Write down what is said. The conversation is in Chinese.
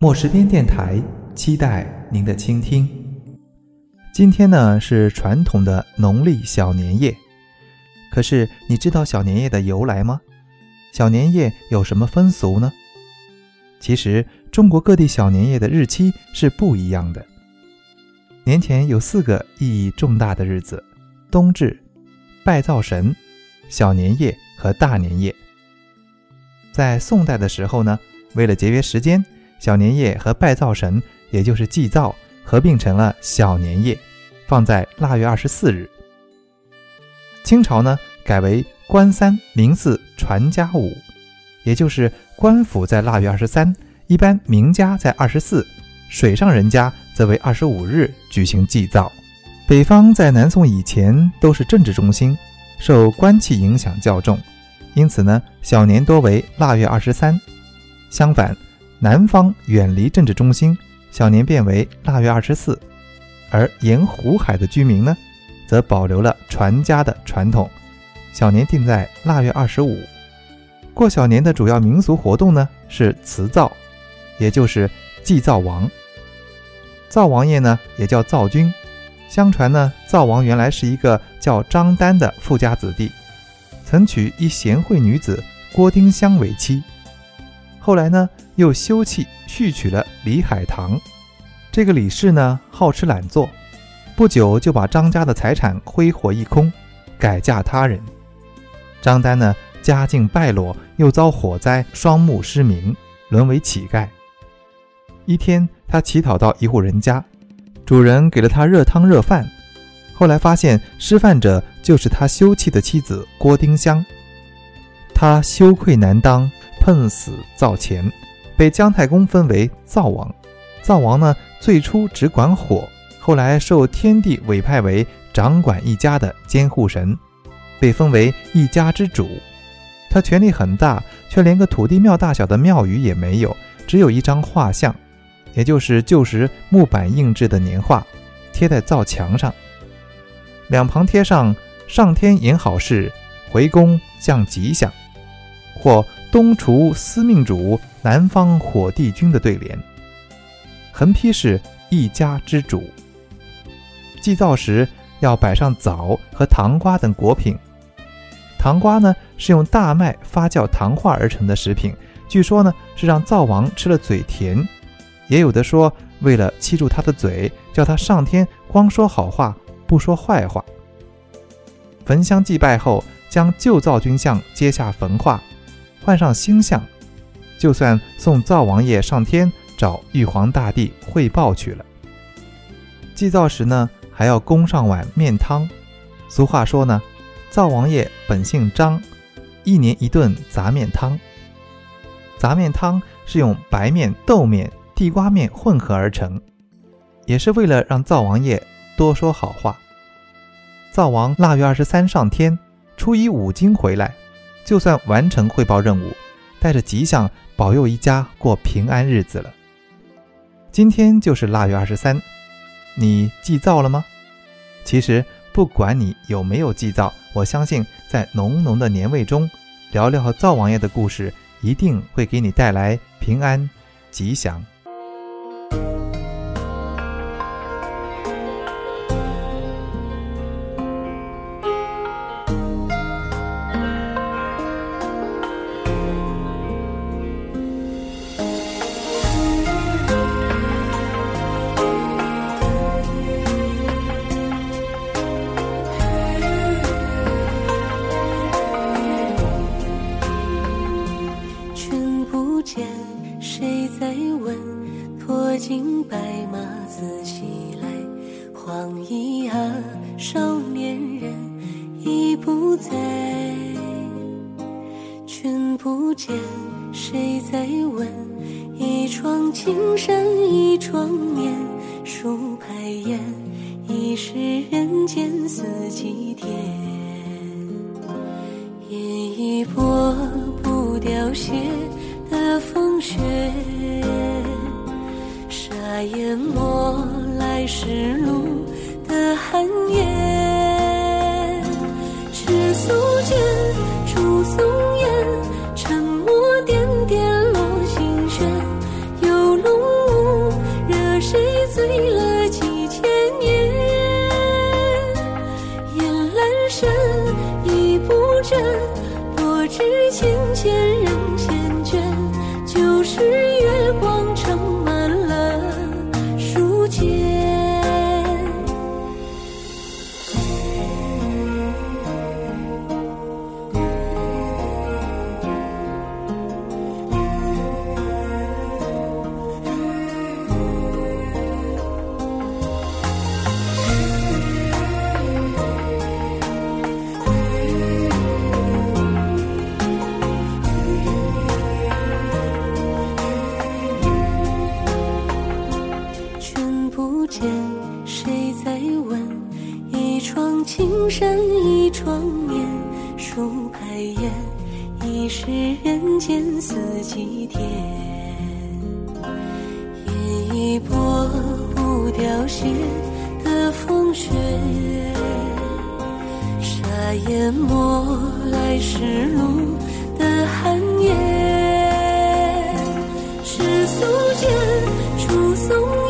墨石边电台期待您的倾听。今天呢是传统的农历小年夜，可是你知道小年夜的由来吗？小年夜有什么风俗呢？其实中国各地小年夜的日期是不一样的。年前有四个意义重大的日子：冬至、拜灶神、小年夜和大年夜。在宋代的时候呢，为了节约时间。小年夜和拜灶神，也就是祭灶，合并成了小年夜，放在腊月二十四日。清朝呢，改为官三民四传家五，也就是官府在腊月二十三，一般民家在二十四，水上人家则为二十五日举行祭灶。北方在南宋以前都是政治中心，受官气影响较重，因此呢，小年多为腊月二十三。相反。南方远离政治中心，小年变为腊月二十四，而沿湖海的居民呢，则保留了传家的传统，小年定在腊月二十五。过小年的主要民俗活动呢是辞灶，也就是祭灶王。灶王爷呢也叫灶君，相传呢灶王原来是一个叫张丹的富家子弟，曾娶一贤惠女子郭丁香为妻。后来呢，又休弃续娶了李海棠。这个李氏呢，好吃懒做，不久就把张家的财产挥霍一空，改嫁他人。张丹呢，家境败落，又遭火灾，双目失明，沦为乞丐。一天，他乞讨到一户人家，主人给了他热汤热饭。后来发现施饭者就是他休憩的妻子郭丁香，他羞愧难当。恨死灶前，被姜太公封为灶王。灶王呢，最初只管火，后来受天帝委派为掌管一家的监护神，被封为一家之主。他权力很大，却连个土地庙大小的庙宇也没有，只有一张画像，也就是旧时木板印制的年画，贴在灶墙上，两旁贴上“上天言好事，回宫降吉祥”或。东厨司命主，南方火帝君的对联，横批是一家之主。祭灶时要摆上枣和糖瓜等果品。糖瓜呢是用大麦发酵糖化而成的食品，据说呢是让灶王吃了嘴甜，也有的说为了欺住他的嘴，叫他上天光说好话不说坏话。焚香祭拜后，将旧灶君像揭下焚化。换上新相，就算送灶王爷上天找玉皇大帝汇报去了。祭灶时呢，还要供上碗面汤。俗话说呢，灶王爷本姓张，一年一顿杂面汤。杂面汤是用白面、豆面、地瓜面混合而成，也是为了让灶王爷多说好话。灶王腊月二十三上天，初一五更回来。就算完成汇报任务，带着吉祥保佑一家过平安日子了。今天就是腊月二十三，你祭灶了吗？其实不管你有没有祭灶，我相信在浓浓的年味中，聊聊和灶王爷的故事，一定会给你带来平安吉祥。经白马自西来，黄衣啊，少年人已不在。君不见，谁在问？一窗青山，一窗眠，数排烟，已是人间四季天。夜已拨，不凋谢的风雪。淹没来时路见谁在问？一窗青山一窗烟，数白烟，已是人间四季天。烟已拨不凋谢的风雪，沙淹没来时路的寒夜。世俗间，出松。